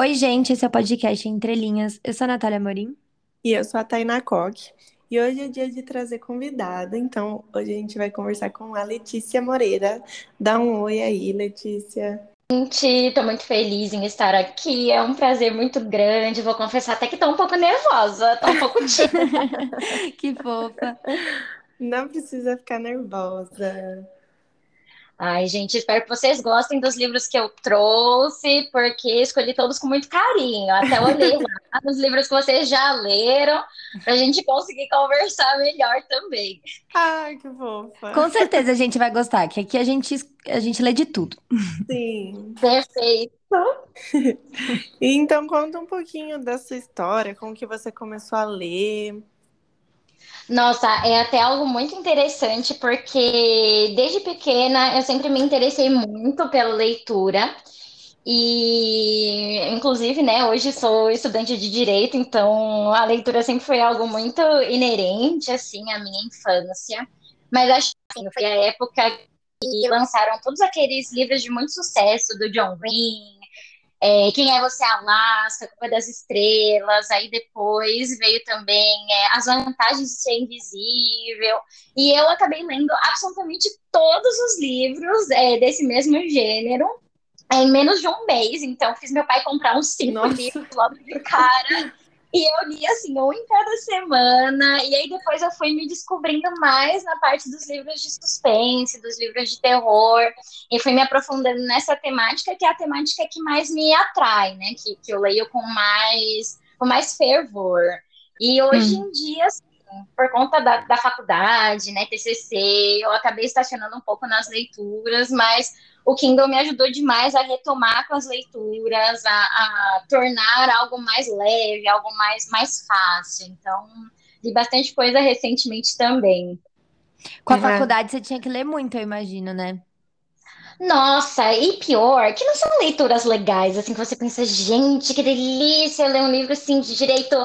Oi, gente, esse é o podcast Entre Linhas. Eu sou a Natália Morim. E eu sou a Tainá Koch. E hoje é dia de trazer convidada, então hoje a gente vai conversar com a Letícia Moreira. Dá um oi aí, Letícia. Gente, estou muito feliz em estar aqui. É um prazer muito grande. Vou confessar até que estou um pouco nervosa, estou um pouco tímida. Que fofa. Não precisa ficar nervosa. Ai, gente, espero que vocês gostem dos livros que eu trouxe, porque escolhi todos com muito carinho. Até olhei lá nos livros que vocês já leram, para a gente conseguir conversar melhor também. Ai, que fofa. Com certeza a gente vai gostar, que aqui a gente, a gente lê de tudo. Sim. Perfeito. Então conta um pouquinho da sua história, como que você começou a ler. Nossa, é até algo muito interessante, porque desde pequena eu sempre me interessei muito pela leitura. E, inclusive, né, hoje sou estudante de direito, então a leitura sempre foi algo muito inerente, assim, à minha infância. Mas acho que assim, foi a época que lançaram todos aqueles livros de muito sucesso do John Green, é, Quem é Você Alaska, Culpa das Estrelas, aí depois veio também é, As Vantagens de Ser Invisível, e eu acabei lendo absolutamente todos os livros é, desse mesmo gênero em menos de um mês, então fiz meu pai comprar uns cinco Nossa. livros logo de cara, e eu li assim, um em cada semana, e aí depois eu fui me descobrindo mais na parte dos livros de suspense, dos livros de terror, e fui me aprofundando nessa temática, que é a temática que mais me atrai, né? Que, que eu leio com mais, com mais fervor. E hoje hum. em dia, assim, por conta da, da faculdade, né, TCC, eu acabei estacionando um pouco nas leituras, mas o Kindle me ajudou demais a retomar com as leituras, a, a tornar algo mais leve, algo mais, mais fácil. Então, li bastante coisa recentemente também. Com a uhum. faculdade você tinha que ler muito, eu imagino, né? Nossa, e pior, que não são leituras legais, assim, que você pensa, gente, que delícia ler um livro, assim, de direito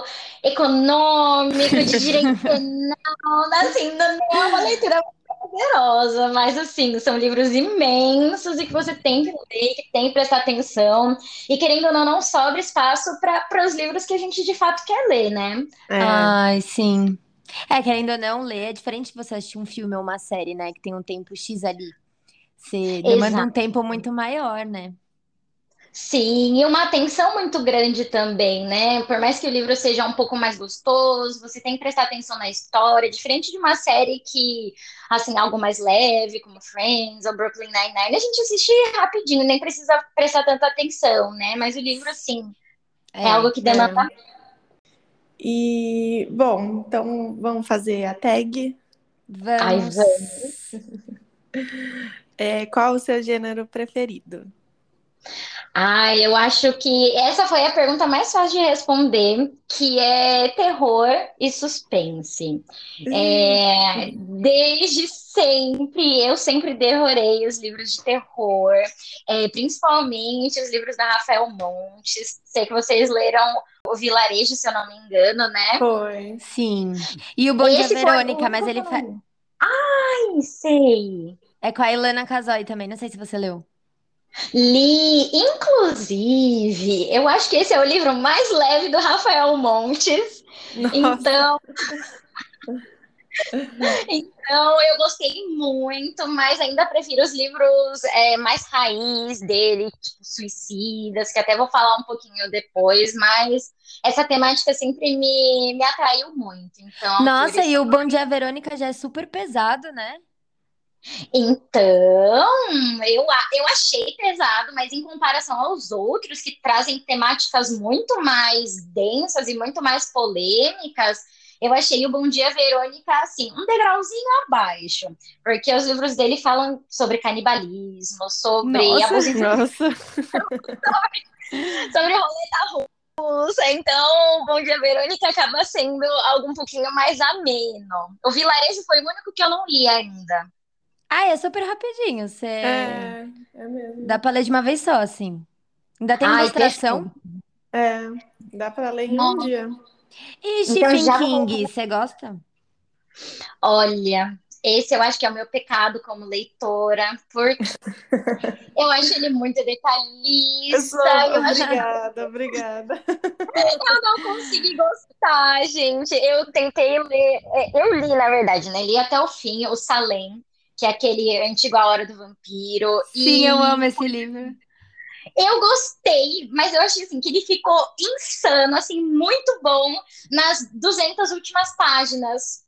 econômico, de direito penal, assim, não é uma leitura prazerosa, mas, assim, são livros imensos e que você tem que ler, que tem que prestar atenção, e querendo ou não, não sobra espaço para os livros que a gente, de fato, quer ler, né? É. Ai, sim. É, querendo ou não, ler é diferente de você assistir um filme ou uma série, né, que tem um tempo X ali. Você demanda Exato. um tempo muito maior, né? Sim, e uma atenção muito grande também, né? Por mais que o livro seja um pouco mais gostoso, você tem que prestar atenção na história, diferente de uma série que, assim, algo mais leve, como Friends ou Brooklyn Nine-Nine, a gente assiste rapidinho, nem precisa prestar tanta atenção, né? Mas o livro, assim, é, é algo que demanda. É. E, bom, então vamos fazer a tag. Vamos. Ai, vamos. É, qual o seu gênero preferido? Ah, eu acho que essa foi a pergunta mais fácil de responder, que é terror e suspense. É, desde sempre, eu sempre devorei os livros de terror, é, principalmente os livros da Rafael Montes. Sei que vocês leram o Vilarejo, se eu não me engano, né? Foi. Sim. E o Bom Dia Verônica, mas ele faz. Ai, sei. É com a Ilana Casoy também, não sei se você leu. Li, inclusive, eu acho que esse é o livro mais leve do Rafael Montes. Nossa. Então, então eu gostei muito, mas ainda prefiro os livros é, mais raiz dele, tipo Suicidas, que até vou falar um pouquinho depois, mas essa temática sempre me, me atraiu muito. Então, Nossa, e o Bom Dia Verônica já é super pesado, né? Então, eu, eu achei pesado, mas em comparação aos outros que trazem temáticas muito mais densas e muito mais polêmicas, eu achei o Bom Dia Verônica assim, um degrauzinho abaixo, porque os livros dele falam sobre canibalismo, sobre nossa, abuso nossa. sobre, sobre roleta russa. Então, Bom Dia Verônica acaba sendo algo um pouquinho mais ameno. O Vilarejo foi o único que eu não li ainda. Ah, é super rapidinho. Você... É, é mesmo. Dá pra ler de uma vez só, assim. Ainda tem Ai, ilustração. É, dá pra ler em um dia. E então, Stephen já... King, você gosta? Olha, esse eu acho que é o meu pecado como leitora, porque eu acho ele muito detalhista. Eu obrigada, acho... obrigada. Eu não consegui gostar, gente. Eu tentei ler, é, eu li, na verdade, né? Li até o fim, o Salem, que é aquele antigo A Hora do Vampiro. Sim, e... eu amo esse livro. Eu gostei, mas eu achei assim que ele ficou insano, assim, muito bom nas 200 últimas páginas.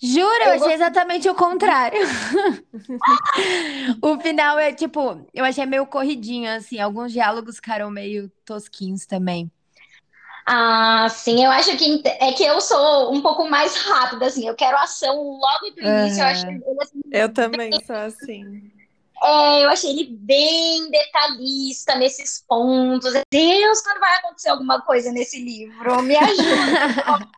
Juro, eu, achei exatamente o contrário. o final é tipo, eu achei meio corridinho, assim, alguns diálogos ficaram meio tosquinhos também. Ah, sim, eu acho que é que eu sou um pouco mais rápida, assim, eu quero ação logo do início. Uhum. Eu, acho ele, assim, eu também bem... sou assim. É, eu achei ele bem detalhista nesses pontos. Deus, quando vai acontecer alguma coisa nesse livro? Me ajuda.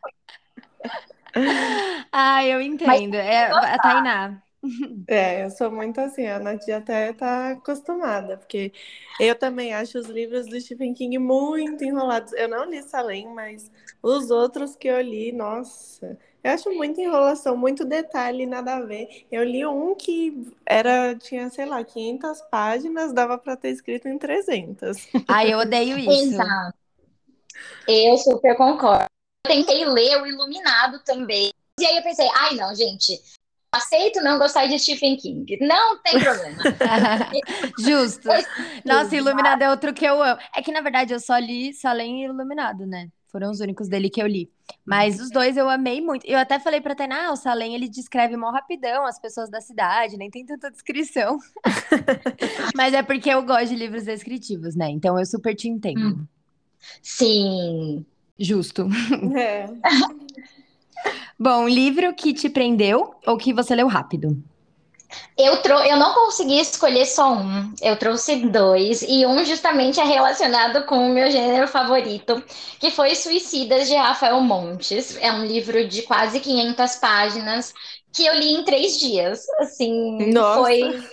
ah, eu entendo. É a Tainá. É, eu sou muito assim, a Nath até tá acostumada, porque eu também acho os livros do Stephen King muito enrolados. Eu não li Salem, mas os outros que eu li, nossa, eu acho muita enrolação, muito detalhe, nada a ver. Eu li um que era, tinha, sei lá, 500 páginas, dava para ter escrito em 300. Ah, eu odeio isso. Exato. Eu super concordo. Eu tentei ler o Iluminado também. E aí eu pensei, ai não, gente, aceito não gostar de Stephen King. Não tem problema. Justo. Nossa, Iluminado é outro que eu amo. É que, na verdade, eu só li Salem e Iluminado, né? Foram os únicos dele que eu li. Mas os dois eu amei muito. Eu até falei pra Tainá, ah, o Salem, ele descreve mó rapidão as pessoas da cidade, nem tem tanta descrição. Mas é porque eu gosto de livros descritivos, né? Então eu super te entendo. Hum. Sim. Justo. É. Bom, livro que te prendeu ou que você leu rápido? Eu, trou eu não consegui escolher só um, eu trouxe dois, e um justamente é relacionado com o meu gênero favorito, que foi Suicidas de Rafael Montes. É um livro de quase 500 páginas que eu li em três dias. Assim, Nossa. foi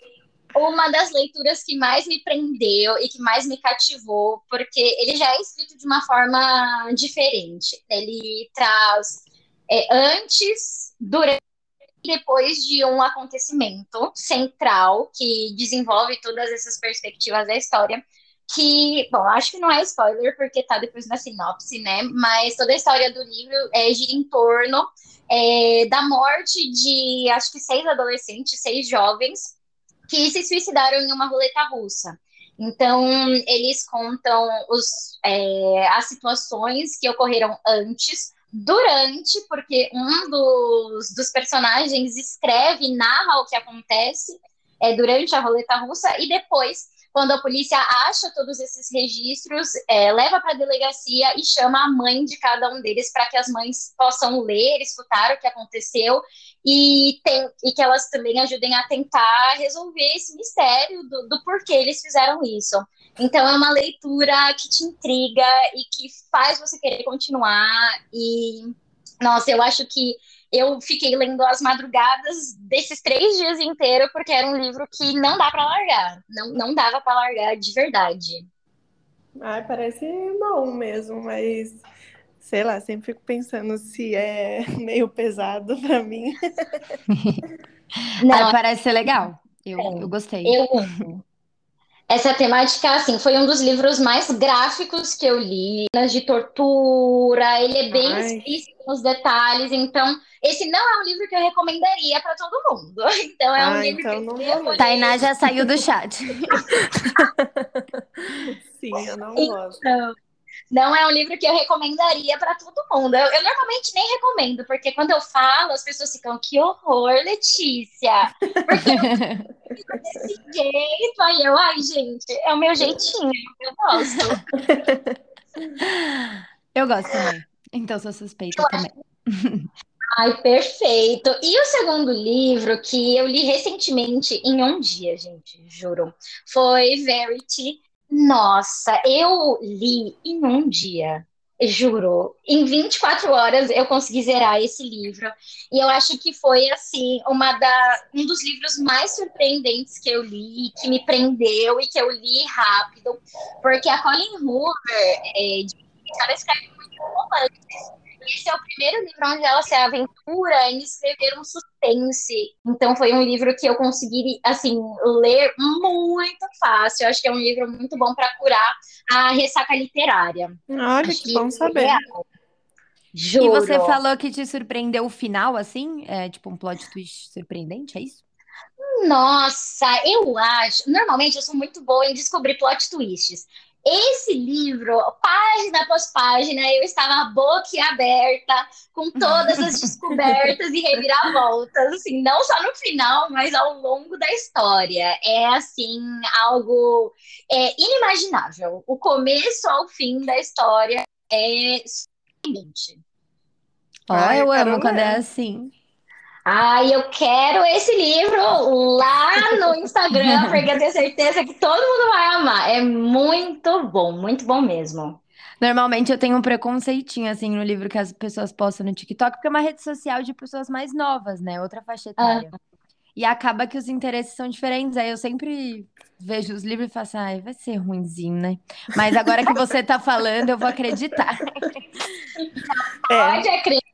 uma das leituras que mais me prendeu e que mais me cativou, porque ele já é escrito de uma forma diferente. Ele traz é, antes, durante e depois de um acontecimento central que desenvolve todas essas perspectivas da história. Que, bom, acho que não é spoiler porque tá depois na sinopse, né? Mas toda a história do livro é, gira em torno é, da morte de acho que seis adolescentes, seis jovens que se suicidaram em uma roleta russa. Então, eles contam os, é, as situações que ocorreram antes, durante, porque um dos, dos personagens escreve, narra o que acontece é, durante a roleta russa, e depois quando a polícia acha todos esses registros, é, leva para a delegacia e chama a mãe de cada um deles para que as mães possam ler, escutar o que aconteceu e, tem, e que elas também ajudem a tentar resolver esse mistério do, do porquê eles fizeram isso. Então é uma leitura que te intriga e que faz você querer continuar. E nossa, eu acho que eu fiquei lendo as madrugadas desses três dias inteiros, porque era um livro que não dá para largar. Não, não dava para largar de verdade. Ai, parece bom mesmo, mas sei lá, sempre fico pensando se é meio pesado para mim. Não, parece ser legal. Eu, é, eu gostei. Eu amo. Essa temática, assim, foi um dos livros mais gráficos que eu li, de tortura, ele é bem Ai. explícito nos detalhes, então esse não é um livro que eu recomendaria para todo mundo. Então é um ah, livro então que eu Tainá já saiu do chat. Sim, eu não então, gosto não é um livro que eu recomendaria para todo mundo. Eu, eu, normalmente nem recomendo, porque quando eu falo, as pessoas ficam, que horror, Letícia! Porque eu desse jeito, aí eu, ai, gente, é o meu jeitinho, eu gosto. Eu gosto também. Então sou suspeita eu também. Ai, perfeito. E o segundo livro que eu li recentemente em um dia, gente, juro, foi Verity, nossa, eu li em um dia, juro. Em 24 horas eu consegui zerar esse livro. E eu acho que foi, assim, uma da, um dos livros mais surpreendentes que eu li, que me prendeu e que eu li rápido. Porque a Colin Hoover, é, ela escreve muito romances. Esse é o primeiro livro onde ela se aventura em escrever um suspense. Então foi um livro que eu consegui, assim, ler muito fácil. Eu acho que é um livro muito bom para curar a ressaca literária. Olha, acho que bom saber. É Juro. E você falou que te surpreendeu o final, assim? É tipo um plot twist surpreendente, é isso? Nossa, eu acho. Normalmente eu sou muito boa em descobrir plot twists. Esse livro, página após página, eu estava boquiaberta com todas as descobertas e reviravoltas, assim, não só no final, mas ao longo da história. É assim algo é, inimaginável. O começo ao fim da história é surpreendente. Ai, eu amo quando é assim. Ai, eu quero esse livro lá no Instagram, porque eu tenho certeza que todo mundo vai amar. É muito bom, muito bom mesmo. Normalmente eu tenho um preconceitinho, assim, no livro que as pessoas postam no TikTok, porque é uma rede social de pessoas mais novas, né? Outra faixa etária. E acaba que os interesses são diferentes. Aí eu sempre vejo os livros e falo assim, ai, vai ser ruinzinho, né? Mas agora que você tá falando, eu vou acreditar. É, Pode acreditar,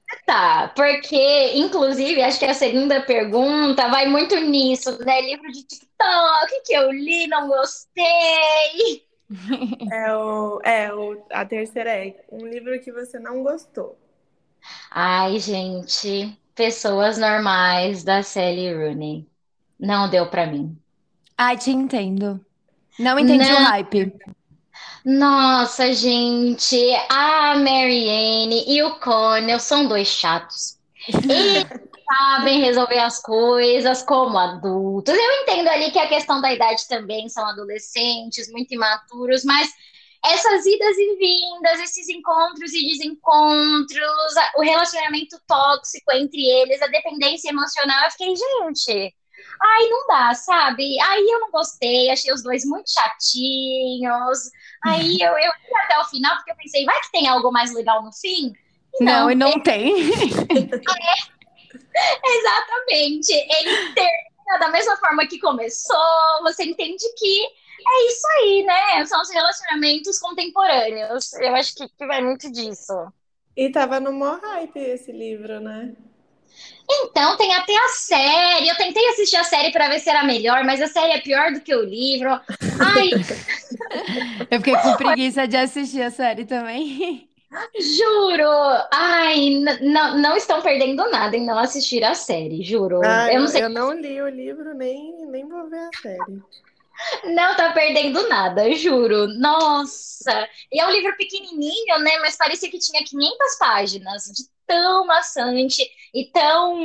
porque, inclusive, acho que a segunda pergunta vai muito nisso, né? Livro de TikTok que eu li, não gostei. é, o, é o, a terceira é um livro que você não gostou. Ai, gente, Pessoas Normais da Sally Rooney. Não deu pra mim. Ai, te entendo. Não entendi o Não. hype. Nossa, gente, a Marianne e o Connell são dois chatos. Eles sabem resolver as coisas como adultos. Eu entendo ali que a questão da idade também são adolescentes, muito imaturos, mas essas idas e vindas, esses encontros e desencontros, o relacionamento tóxico entre eles, a dependência emocional, eu fiquei, gente, ai, não dá, sabe? Aí eu não gostei, achei os dois muito chatinhos. Aí eu, eu fui até o final, porque eu pensei, vai que tem algo mais legal no fim? E Não, e não tem. Exatamente. Ele termina da mesma forma que começou. Você entende que é isso aí, né? São os relacionamentos contemporâneos. Eu acho que, que vai muito disso. E tava no maior hype esse livro, né? Então, tem até a série. Eu tentei assistir a série para ver se era melhor, mas a série é pior do que o livro. Ai, Eu fiquei com preguiça de assistir a série também. juro. Ai, não, não estão perdendo nada em não assistir a série, juro. Eu eu, não sei eu não li o livro, nem, nem vou ver a série. Não tá perdendo nada, juro. Nossa! E é um livro pequenininho, né? Mas parecia que tinha 500 páginas, de tão maçante e tão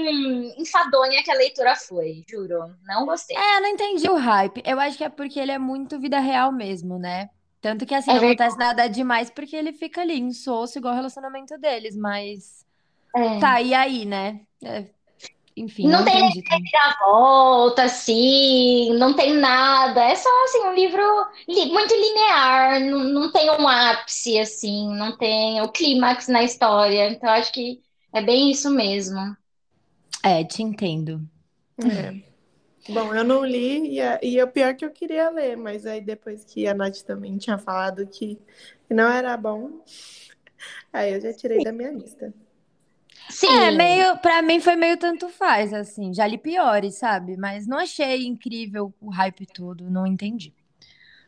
enfadonha que a leitura foi, juro. Não gostei. É, eu não entendi o hype. Eu acho que é porque ele é muito vida real mesmo, né? Tanto que assim, É não acontece nada demais porque ele fica ali, insosso, igual o relacionamento deles, mas É. tá, e aí, né? É, Enfim, Não não tem entendi também. volta, assim, não tem nada. É só, assim, um livro li- muito linear, não, não tem um ápice, assim, não tem o clímax na história. Então, acho que é bem isso mesmo. É, te entendo. É. Bom, eu não li e, é- e é o pior que eu queria ler, mas aí depois que a Nath também tinha falado que não era bom, aí eu já tirei da minha lista. É, meio, pra mim foi meio tanto faz, assim. Já li piores, sabe? Mas não achei incrível o hype todo, não entendi.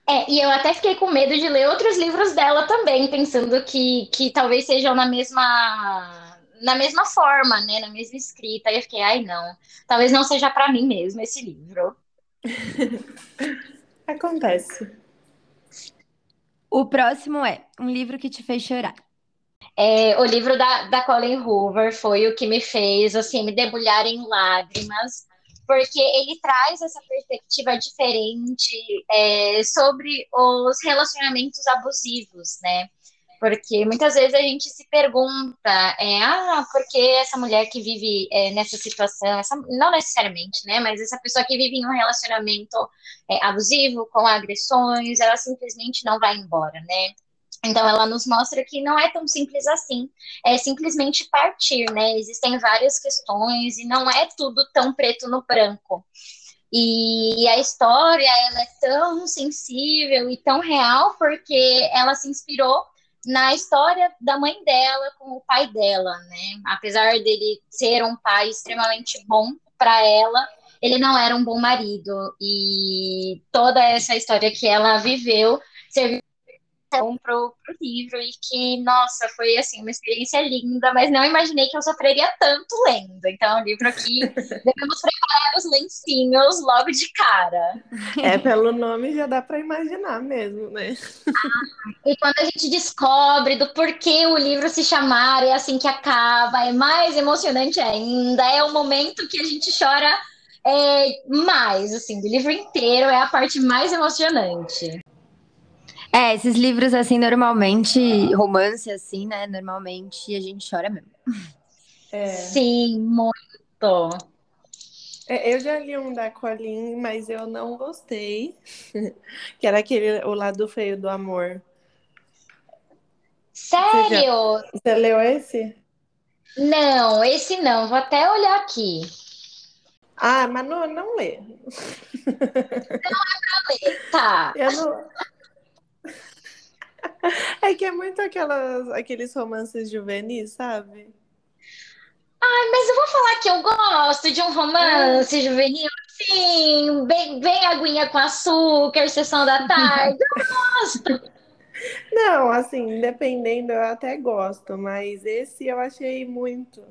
É, e eu até fiquei com medo de ler outros livros dela também, pensando que, que talvez sejam na mesma, na mesma forma, né? Na mesma escrita. Aí eu fiquei, ai, não. Talvez não seja para mim mesmo esse livro. Acontece. O próximo é um livro que te fez chorar. É, o livro da, da Colleen Hoover foi o que me fez, assim, me debulhar em lágrimas, porque ele traz essa perspectiva diferente é, sobre os relacionamentos abusivos, né? Porque muitas vezes a gente se pergunta, é, ah, por que essa mulher que vive é, nessa situação, essa, não necessariamente, né? Mas essa pessoa que vive em um relacionamento é, abusivo, com agressões, ela simplesmente não vai embora, né? Então, ela nos mostra que não é tão simples assim. É simplesmente partir, né? Existem várias questões e não é tudo tão preto no branco. E a história, ela é tão sensível e tão real porque ela se inspirou na história da mãe dela com o pai dela, né? Apesar dele ser um pai extremamente bom para ela, ele não era um bom marido e toda essa história que ela viveu serviu para pro, pro livro e que, nossa, foi assim, uma experiência linda, mas não imaginei que eu sofreria tanto lendo. Então, o livro aqui, devemos preparar os lencinhos logo de cara. É, pelo nome já dá para imaginar mesmo, né? Ah, e quando a gente descobre do porquê o livro se chamar é assim que acaba, é mais emocionante ainda, é o momento que a gente chora é, mais, assim, do livro inteiro, é a parte mais emocionante. É, esses livros, assim, normalmente, romance, assim, né? Normalmente a gente chora mesmo. É. Sim, muito. É, eu já li um da Colin, mas eu não gostei. que era aquele O Lado Feio do Amor. Sério? Você, já... Você leu esse? Não, esse não. Vou até olhar aqui. Ah, mas não, não lê. Não é pra ler, tá. Eu não... É que é muito aquelas, aqueles romances juvenis, sabe? Ai, mas eu vou falar que eu gosto de um romance é. juvenil, sim, bem, bem aguinha com açúcar, sessão da tarde, eu gosto. Não, assim, dependendo, eu até gosto, mas esse eu achei muito.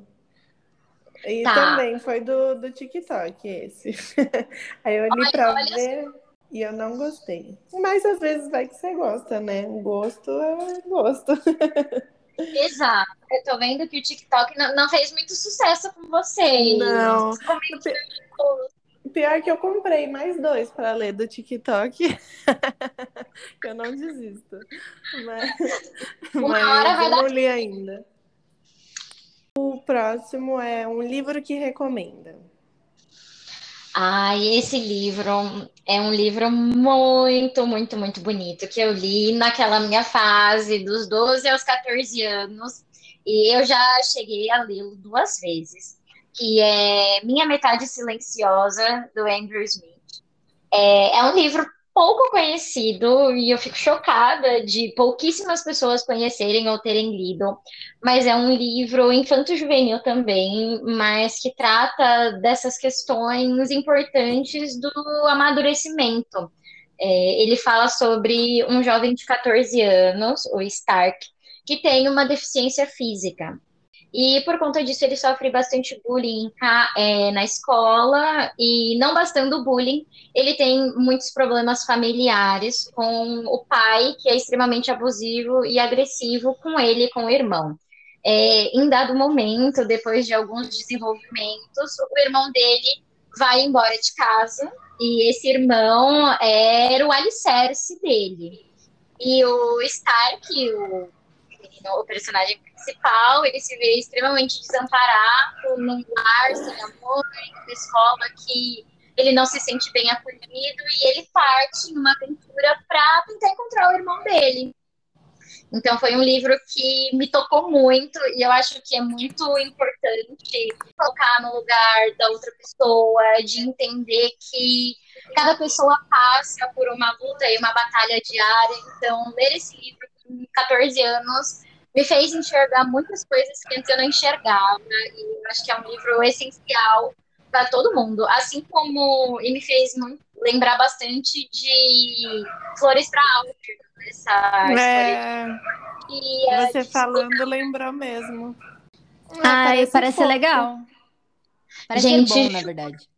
E tá. também foi do, do TikTok, esse. Aí eu li olha, pra olha ver. E eu não gostei. Mas às vezes vai que você gosta, né? Gosto é gosto. Exato. Eu tô vendo que o TikTok não, não fez muito sucesso com vocês. Não. Pior que eu comprei mais dois para ler do TikTok. eu não desisto. Mas, Uma mas hora vai eu dar... não li ainda. O próximo é um livro que recomenda. Ah, esse livro é um livro muito, muito, muito bonito que eu li naquela minha fase dos 12 aos 14 anos e eu já cheguei a lê-lo duas vezes, que é Minha Metade Silenciosa, do Andrew Smith. É, é um livro pouco conhecido e eu fico chocada de pouquíssimas pessoas conhecerem ou terem lido, mas é um livro infanto-juvenil também, mas que trata dessas questões importantes do amadurecimento. É, ele fala sobre um jovem de 14 anos, o Stark, que tem uma deficiência física. E por conta disso, ele sofre bastante bullying é, na escola, e não bastando o bullying, ele tem muitos problemas familiares com o pai, que é extremamente abusivo e agressivo com ele e com o irmão. É, em dado momento, depois de alguns desenvolvimentos, o irmão dele vai embora de casa, e esse irmão era o alicerce dele. E o Stark, o o personagem principal, ele se vê extremamente desamparado num lar sem amor, em uma escola que ele não se sente bem acolhido e ele parte numa aventura para tentar encontrar o irmão dele. Então foi um livro que me tocou muito e eu acho que é muito importante colocar no lugar da outra pessoa, de entender que cada pessoa passa por uma luta e uma batalha diária. Então ler esse livro com 14 anos me fez enxergar muitas coisas que antes eu não enxergava, e acho que é um livro essencial para todo mundo, assim como e me fez muito, lembrar bastante de Flores para Alto, essa é... história. Você falando lembrou mesmo. Ah, parece, parece legal. Parece Gente, bom, na verdade.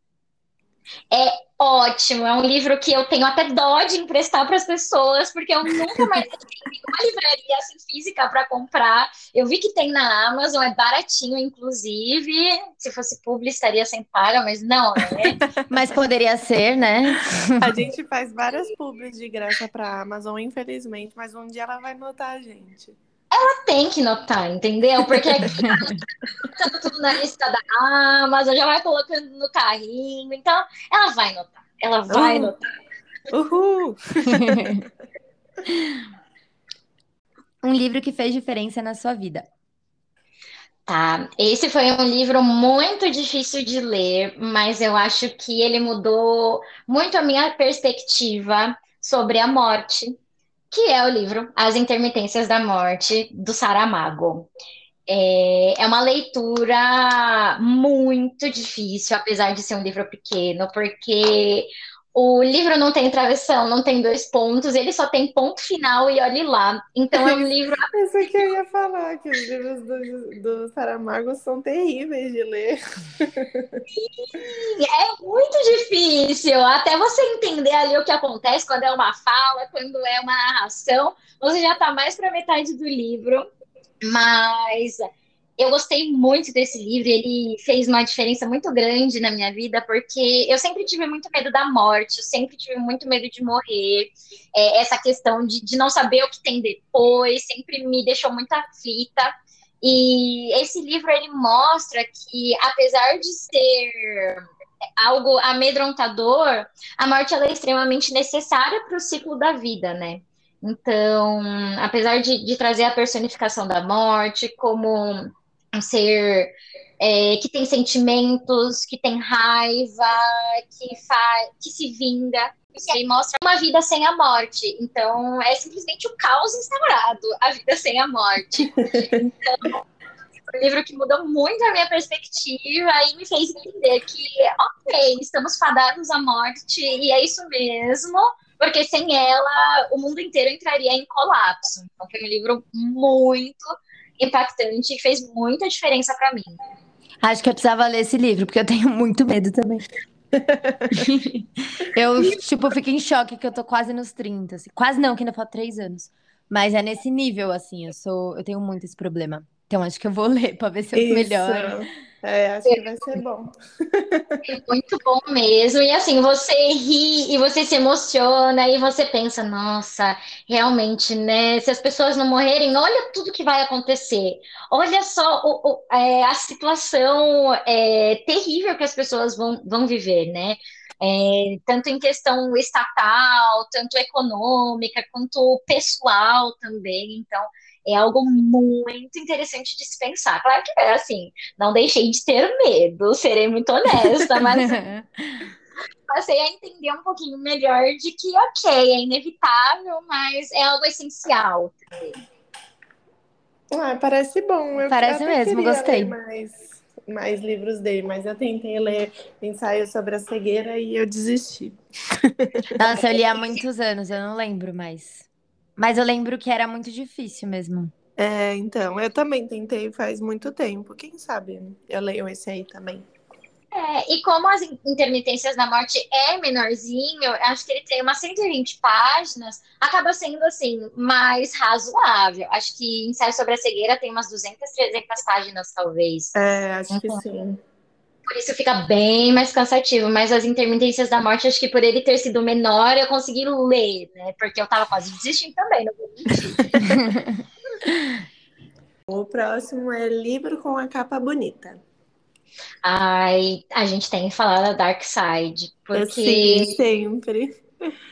É ótimo, é um livro que eu tenho até dó de emprestar para as pessoas, porque eu nunca mais tenho uma livraria assim, física para comprar. Eu vi que tem na Amazon, é baratinho, inclusive. Se fosse publi, estaria sem paga, mas não, né? mas poderia ser, né? A gente faz várias publis de graça para a Amazon, infelizmente, mas um dia ela vai notar a gente tem que notar, entendeu? Porque aqui tá tudo na lista da Amazon, já vai colocando no carrinho, então ela vai notar, ela vai uhum. notar. Uhul! um livro que fez diferença na sua vida. Tá, esse foi um livro muito difícil de ler, mas eu acho que ele mudou muito a minha perspectiva sobre a morte que é o livro As Intermitências da Morte, do Saramago. É, é uma leitura muito difícil, apesar de ser um livro pequeno, porque o livro não tem travessão, não tem dois pontos, ele só tem ponto final e olhe lá. Então é um livro. Isso que eu ia falar, que os livros do, do Saramago são terríveis de ler. Sim, é muito difícil. Até você entender ali o que acontece quando é uma fala, quando é uma narração, você já está mais para metade do livro. Mas eu gostei muito desse livro, ele fez uma diferença muito grande na minha vida, porque eu sempre tive muito medo da morte, eu sempre tive muito medo de morrer. É, essa questão de, de não saber o que tem depois sempre me deixou muito aflita. E esse livro ele mostra que, apesar de ser algo amedrontador, a morte ela é extremamente necessária para o ciclo da vida, né? Então, apesar de, de trazer a personificação da morte como um ser é, que tem sentimentos, que tem raiva, que, faz, que se vinga. E mostra uma vida sem a morte. Então, é simplesmente o caos instaurado, a vida sem a morte. Então, um livro que mudou muito a minha perspectiva e me fez entender que, ok, estamos fadados à morte e é isso mesmo, porque sem ela o mundo inteiro entraria em colapso. Então, foi um livro muito impactante e fez muita diferença para mim. Acho que eu precisava ler esse livro, porque eu tenho muito medo também. eu, tipo, fico em choque que eu tô quase nos 30. Assim. Quase não, que ainda falta três anos. Mas é nesse nível, assim, eu sou. Eu tenho muito esse problema. Então acho que eu vou ler para ver se eu melhoro. É, acho que vai ser bom. Muito bom mesmo. E assim, você ri e você se emociona e você pensa, nossa, realmente, né? Se as pessoas não morrerem, olha tudo que vai acontecer. Olha só o, o, é, a situação é, terrível que as pessoas vão, vão viver, né? É, tanto em questão estatal, tanto econômica, quanto pessoal também. Então, é algo muito interessante de se pensar. Claro que é assim, não deixei de ter medo, serei muito honesta, mas passei a entender um pouquinho melhor de que, ok, é inevitável, mas é algo essencial Ah, parece bom. Eu parece mesmo, gostei. Mais, mais livros dele, mas eu tentei ler ensaio sobre a cegueira e eu desisti. Nossa, eu li há muitos anos, eu não lembro mais. Mas eu lembro que era muito difícil mesmo. É, então, eu também tentei faz muito tempo. Quem sabe eu leio esse aí também. É, e como as intermitências da morte é menorzinho, acho que ele tem umas 120 páginas, acaba sendo assim, mais razoável. Acho que ensaio sobre a cegueira tem umas 200, 300 páginas, talvez. É, acho que sim. Por isso fica bem mais cansativo. Mas as intermitências da morte, acho que por ele ter sido menor, eu consegui ler, né? Porque eu tava quase desistindo também, não vou mentir. o próximo é livro com a capa bonita. Ai, a gente tem que falar da Dark Side, porque Sim, sempre.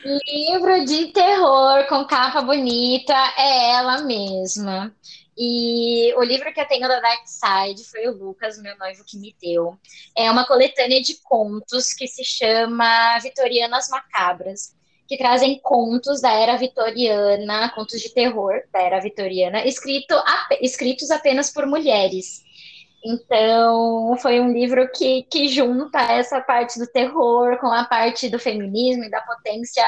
Livro de terror com capa bonita é ela mesma. E o livro que eu tenho da Dark Side foi o Lucas, meu noivo, que me deu. É uma coletânea de contos que se chama Vitorianas Macabras, que trazem contos da era vitoriana, contos de terror da era vitoriana, escrito, escritos apenas por mulheres. Então, foi um livro que, que junta essa parte do terror com a parte do feminismo e da potência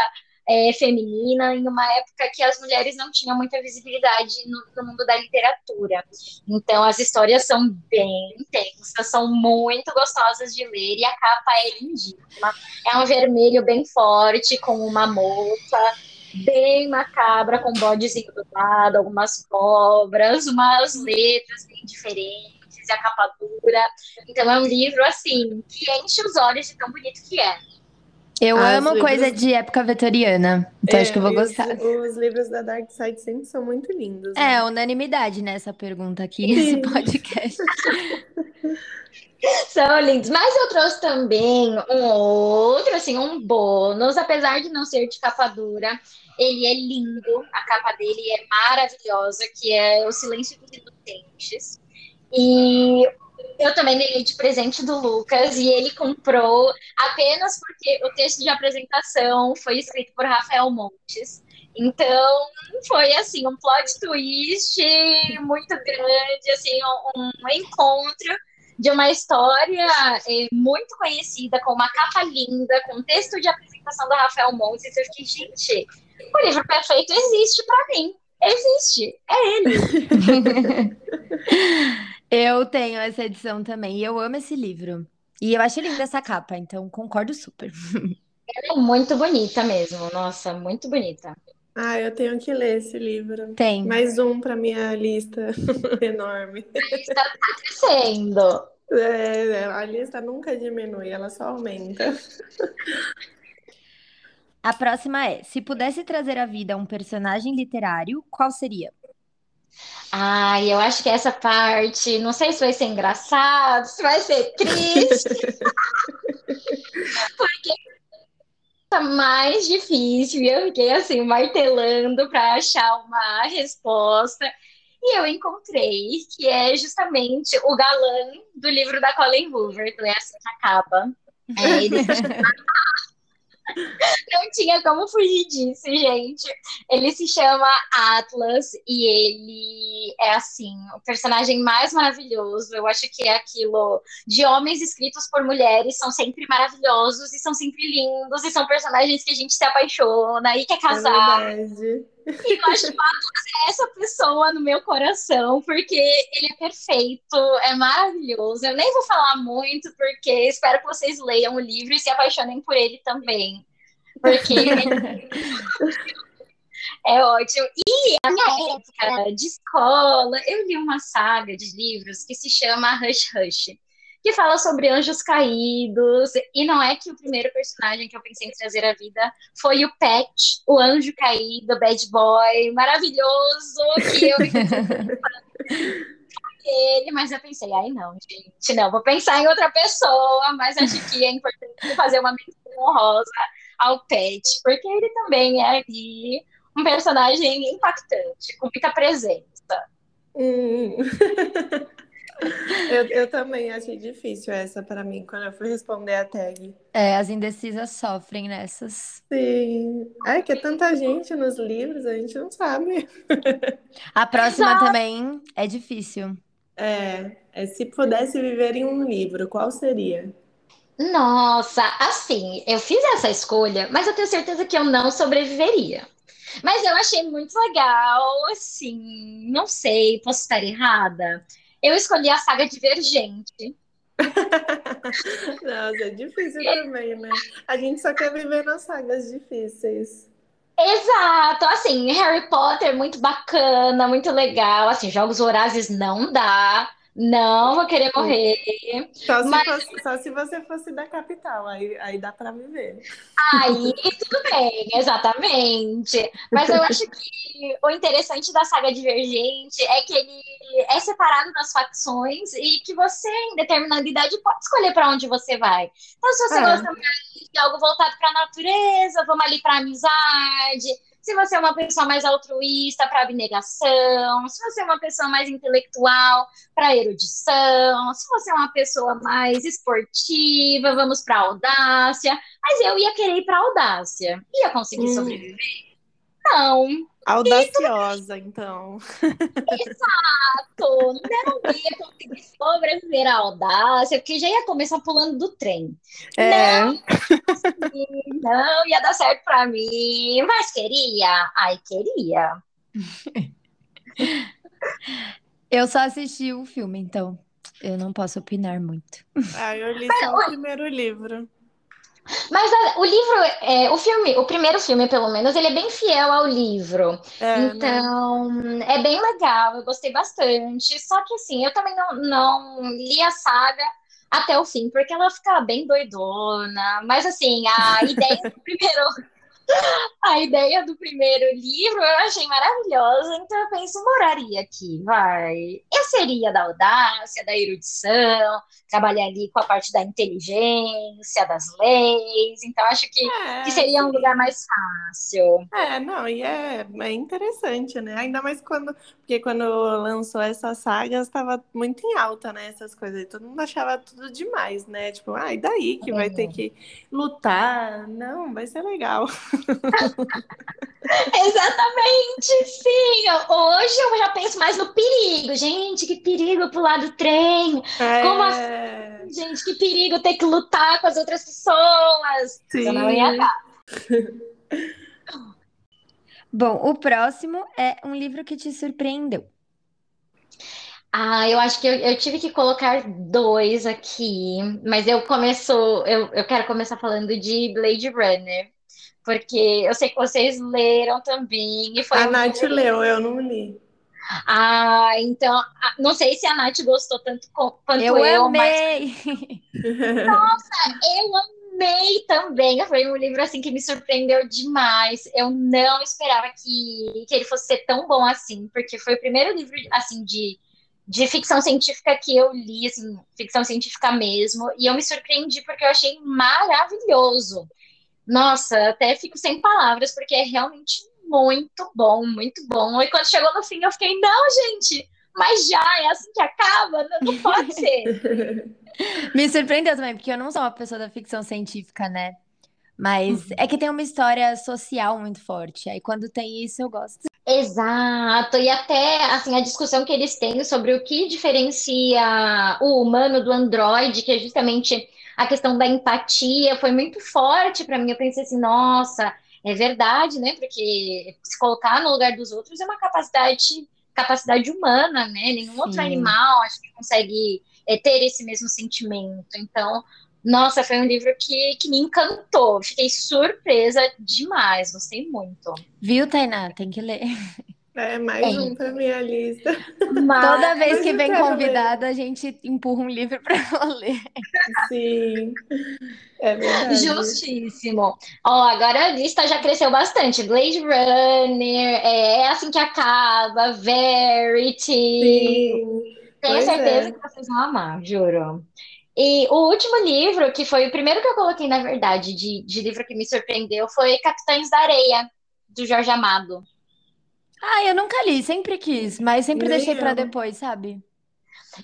é, feminina em uma época que as mulheres não tinham muita visibilidade no, no, mundo da literatura. Então, as histórias são bem intensas, são muito gostosas de ler e a capa é lindíssima. É um vermelho bem forte, com uma moça bem macabra, com bodezinho do lado, algumas cobras, umas letras bem diferentes e a capa dura. Então é um livro, assim, que enche os olhos de tão bonito que é. Eu ah, amo livros... coisa de época vitoriana, então é, acho que eu vou gostar. Os, os, livros da Dark Side sempre são muito lindos. Né? É, unanimidade nessa pergunta aqui nesse podcast. São lindos. Mas eu trouxe também um outro, assim, um bônus, apesar de não ser de capa dura. Ele é lindo, a capa dele é maravilhosa, que é O Silêncio dos Inocentes. E eu também ganhei de presente do Lucas e ele comprou apenas porque o texto de apresentação foi escrito por Rafael Montes. Então, foi assim, um plot twist muito grande, assim, um, um encontro de uma história é, muito conhecida, com uma capa linda, com texto de apresentação do Rafael Montes. Eu fiquei, gente, o livro perfeito existe para mim. Existe, é ele. eu tenho essa edição também e eu amo esse livro. E eu acho linda essa capa, então concordo super. Ela é muito bonita mesmo, nossa, muito bonita. Ah, eu tenho que ler esse livro. Tem. Mais um para minha lista enorme. A lista tá crescendo. É, é, a lista nunca diminui, ela só aumenta. A próxima é: se pudesse trazer à vida um personagem literário, qual seria? Ai, eu acho que essa parte, não sei se vai ser engraçado, se vai ser triste. Porque mais difícil e eu fiquei assim martelando para achar uma resposta e eu encontrei que é justamente o galã do livro da Colin Hoover, do É Assim Que Acaba. É, ele Não tinha como fugir disso, gente. Ele se chama Atlas e ele é assim, o personagem mais maravilhoso. Eu acho que é aquilo de homens escritos por mulheres são sempre maravilhosos e são sempre lindos e são personagens que a gente se apaixona e quer casar. É verdade. E eu acho que o Atlas é essa pessoa no meu coração, porque ele é perfeito, é maravilhoso. Eu nem vou falar muito, porque espero que vocês leiam o livro e se apaixonem por ele também. Porque é ótimo. E na minha época de escola, eu li uma saga de livros que se chama Hush Hush que fala sobre anjos caídos. E não é que o primeiro personagem que eu pensei em trazer à vida foi o Pet, o anjo caído, bad boy, maravilhoso, que eu ele, mas eu pensei, ai não, gente, não, vou pensar em outra pessoa, mas acho que é importante fazer uma menção honrosa ao Pet, porque ele também é ali um personagem impactante, com muita presença. Hum. Eu, eu também achei difícil essa para mim quando eu fui responder a tag. É, as indecisas sofrem nessas. Sim. É que é tanta gente nos livros, a gente não sabe. A próxima também é difícil. É, é se pudesse viver em um livro, qual seria? Nossa, assim, eu fiz essa escolha, mas eu tenho certeza que eu não sobreviveria. Mas eu achei muito legal, assim, não sei, posso estar errada. Eu escolhi a saga Divergente. Nossa, é difícil também, né? A gente só quer viver nas sagas difíceis. Exato, assim, Harry Potter muito bacana, muito legal, assim, Jogos Vorazes não dá, não vou querer morrer. Só se, mas... fosse, só se você fosse da capital, aí, aí dá para viver. Aí tudo bem, exatamente. Mas eu acho que o interessante da saga Divergente é que ele é separado das facções e que você, em determinada idade, pode escolher para onde você vai. Então, se você é. gosta mais de algo voltado para a natureza, vamos ali para amizade se você é uma pessoa mais altruísta, para abnegação, se você é uma pessoa mais intelectual, para erudição, se você é uma pessoa mais esportiva, vamos para audácia. Mas eu ia querer ir para audácia. Ia conseguir hum. sobreviver? Não. Audaciosa, então. Exato. Não ia conseguir sobreviver à audácia, porque já ia começar pulando do trem. É. Não, não ia dar certo para mim. Mas queria? Ai, queria. Eu só assisti o filme, então eu não posso opinar muito. Ah, eu li só o primeiro livro. Mas a, o livro, é, o filme, o primeiro filme, pelo menos, ele é bem fiel ao livro. É, né? então, né? é bem legal, eu gostei bastante. Só que assim, eu também não, não li a saga até o fim, porque ela fica bem doidona. Mas assim, a ideia do primeiro a ideia do primeiro livro eu achei maravilhosa, então eu penso, moraria aqui, vai. Eu seria da audácia, da erudição, trabalharia com a parte da inteligência, das leis, então acho que, é, que seria um lugar mais fácil. É, não, e é, é interessante, né? Ainda mais quando, porque quando lançou essa saga, estava muito em alta, né? Essas coisas, todo mundo achava tudo demais, né? Tipo, ah, e daí que vai ter é. que lutar? Não, vai ser legal. Exatamente, sim. Hoje eu já penso mais no perigo. Gente, que perigo pular do trem. É... Como assim? Gente, que perigo ter que lutar com as outras pessoas. Sim. Eu não ia dar. Bom, o próximo é um livro que te surpreendeu. Ah, eu acho que eu, eu tive que colocar dois aqui, mas eu começo, eu, eu quero começar falando de Blade Runner, porque eu sei que vocês leram também, e foi A um Nath livro- leu, eu não li. Ah, então, ah, não sei se a Nath gostou tanto quanto Eu eu, mas amei! eu amei também. Foi um livro assim que me surpreendeu demais. Eu não esperava que, que ele fosse ser tão bom assim, porque foi o primeiro livro assim de, de ficção científica que eu li, assim, ficção científica mesmo, e eu me surpreendi porque eu achei maravilhoso. Nossa, até fico sem palavras, porque é realmente muito bom, muito bom. E quando chegou no fim, eu fiquei, não, gente, mas já é assim que acaba? Não, não pode ser. Me surpreendeu também, porque eu não sou uma pessoa da ficção científica, né? Mas é que tem uma história social muito forte. Aí quando tem isso, eu gosto. Exato, e até assim a discussão que eles têm sobre o que diferencia o humano do androide, que é justamente a questão da empatia, foi muito forte para mim. Eu pensei assim, nossa, é verdade, né? Porque se colocar no lugar dos outros é uma capacidade, capacidade humana, né? Nenhum outro Sim. animal acho que consegue é, ter esse mesmo sentimento. Então, nossa, foi um livro que, que me encantou. Fiquei surpresa demais, gostei muito. Viu, Tainá? Tem que ler. É mais É. um pra minha lista. Mas... Toda vez que vem convidada, a gente empurra um livro pra ela ler. Sim, é verdade. Justíssimo. Ó, agora a lista já cresceu bastante. Blade Runner, é, é assim que acaba, Verity. Sim, Tenho pois certeza é. que vocês vão amar, juro. E o último livro, que foi o primeiro que eu coloquei, na verdade, de, de livro que me surpreendeu, foi Capitães da Areia, do Jorge Amado. Ah, eu nunca li, sempre quis, mas sempre Nem deixei pra eu. depois, sabe?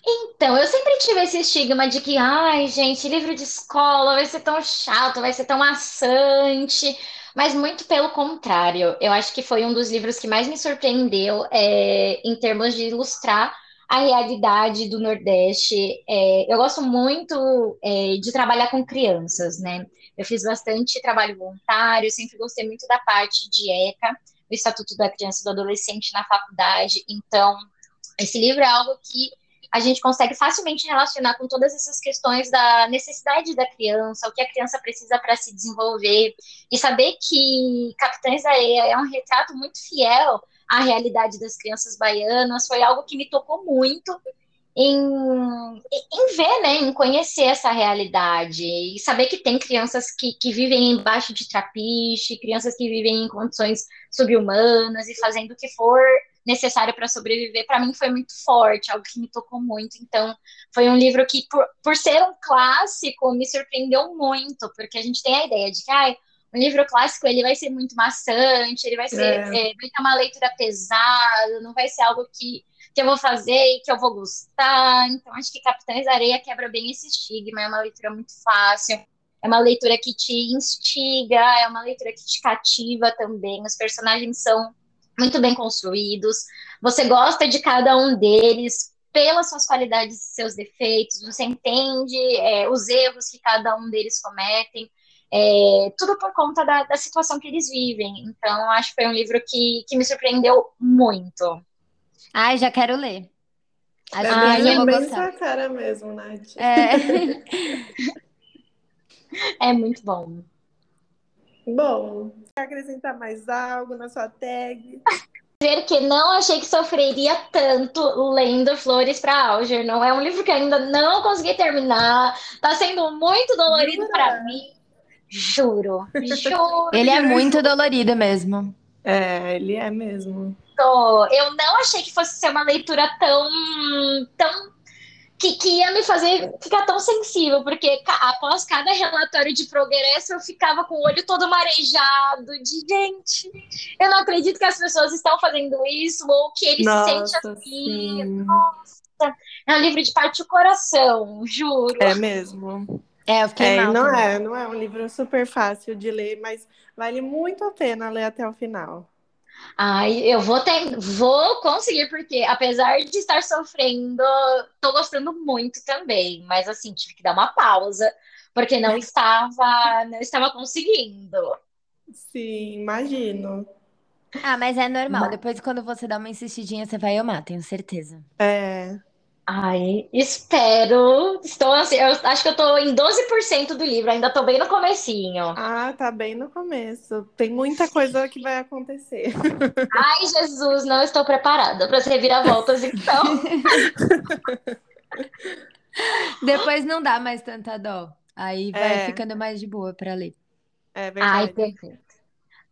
Então, eu sempre tive esse estigma de que, ai, gente, livro de escola vai ser tão chato, vai ser tão maçante, mas muito pelo contrário. Eu acho que foi um dos livros que mais me surpreendeu é, em termos de ilustrar a realidade do Nordeste. É, eu gosto muito é, de trabalhar com crianças, né? Eu fiz bastante trabalho voluntário, sempre gostei muito da parte de ECA, o Estatuto da Criança e do Adolescente na faculdade. Então, esse livro é algo que a gente consegue facilmente relacionar com todas essas questões da necessidade da criança, o que a criança precisa para se desenvolver, e saber que Capitães da Areia é um retrato muito fiel à realidade das crianças baianas, foi algo que me tocou muito em, em ver, né, em conhecer essa realidade, e saber que tem crianças que, que vivem embaixo de trapiche, crianças que vivem em condições subhumanas e fazendo o que for necessário para sobreviver, para mim foi muito forte, algo que me tocou muito. Então, foi um livro que, por, por ser um clássico, me surpreendeu muito, porque a gente tem a ideia de que ah, um livro clássico ele vai ser muito maçante, ele vai ser É. é, vai ter uma leitura pesada, não vai ser algo que, que eu vou fazer e que eu vou gostar. Então, acho que Capitães da Areia quebra bem esse estigma, é uma leitura muito fácil. É uma leitura que te instiga, é uma leitura que te cativa também. Os personagens são muito bem construídos. Você gosta de cada um deles pelas suas qualidades e seus defeitos. Você entende é, os erros que cada um deles cometem. É, tudo por conta da, da, situação que eles vivem. Então, acho que foi um livro que, que me surpreendeu muito. Ai, já quero ler. Acho Ah, que é eu vou bem gostar. sua cara mesmo, Nath. É. É muito bom. Bom, quer acrescentar mais algo na sua tag? Ver que não achei que sofreria tanto lendo Flores para Alger. Não é um livro que ainda não consegui terminar. Tá sendo muito dolorido para mim. Juro, juro. Ele é muito dolorido mesmo. É, ele é mesmo. Eu não achei que fosse ser uma leitura tão, tão que, que ia me fazer ficar tão sensível, porque ca- após cada relatório de progresso eu ficava com o olho todo marejado, de gente, eu não acredito que as pessoas estão fazendo isso, ou que ele se sente Nossa, assim. sim. É um livro de parte o coração, juro. É mesmo. É, eu fiquei É, mal não também. é, não é um livro super fácil de ler, mas vale muito a pena ler até o final. Ai, eu vou ter, vou conseguir, porque apesar de estar sofrendo, tô gostando muito também. Mas assim, tive que dar uma pausa, porque não estava, não estava conseguindo. Sim, imagino. Ah, mas é normal. Mas- Depois, quando você dá uma insistidinha, você vai amar, tenho certeza. É, Ai, espero. Estou assim, eu acho que eu tô em 12% do livro, ainda tô bem no comecinho. ah, tá bem no começo. Tem muita coisa que vai acontecer. Ai, Jesus, não estou preparada para as reviravoltas, então. Depois não dá mais tanta dó. Aí vai É. ficando mais de boa pra ler. É Ai, verdade. perfeito.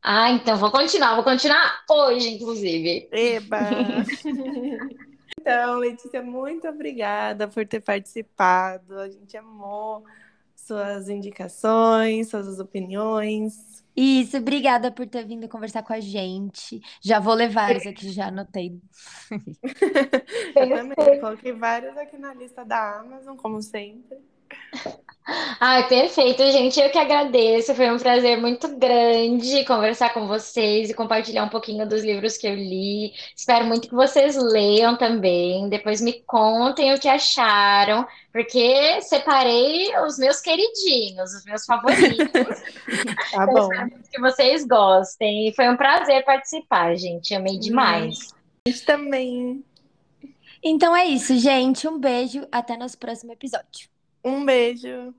Ah, então vou continuar, vou continuar hoje, inclusive. Eba! Então, Letícia, muito obrigada por ter participado. A gente amou suas indicações, suas opiniões. Isso, obrigada por ter vindo conversar com a gente. Já vou levar isso aqui, já anotei. Eu também coloquei vários aqui na lista da Amazon, como sempre. Ai, perfeito, gente. Eu que agradeço. Foi um prazer muito grande conversar com vocês e compartilhar um pouquinho dos livros que eu li. Espero muito que vocês leiam também. Depois me contem o que acharam, porque separei os meus queridinhos, os meus favoritos. Tá bom. que vocês gostem. E foi um prazer participar, gente. Amei demais. A gente também. Então é isso, gente. Um beijo. Até nosso próximo episódio. Um beijo.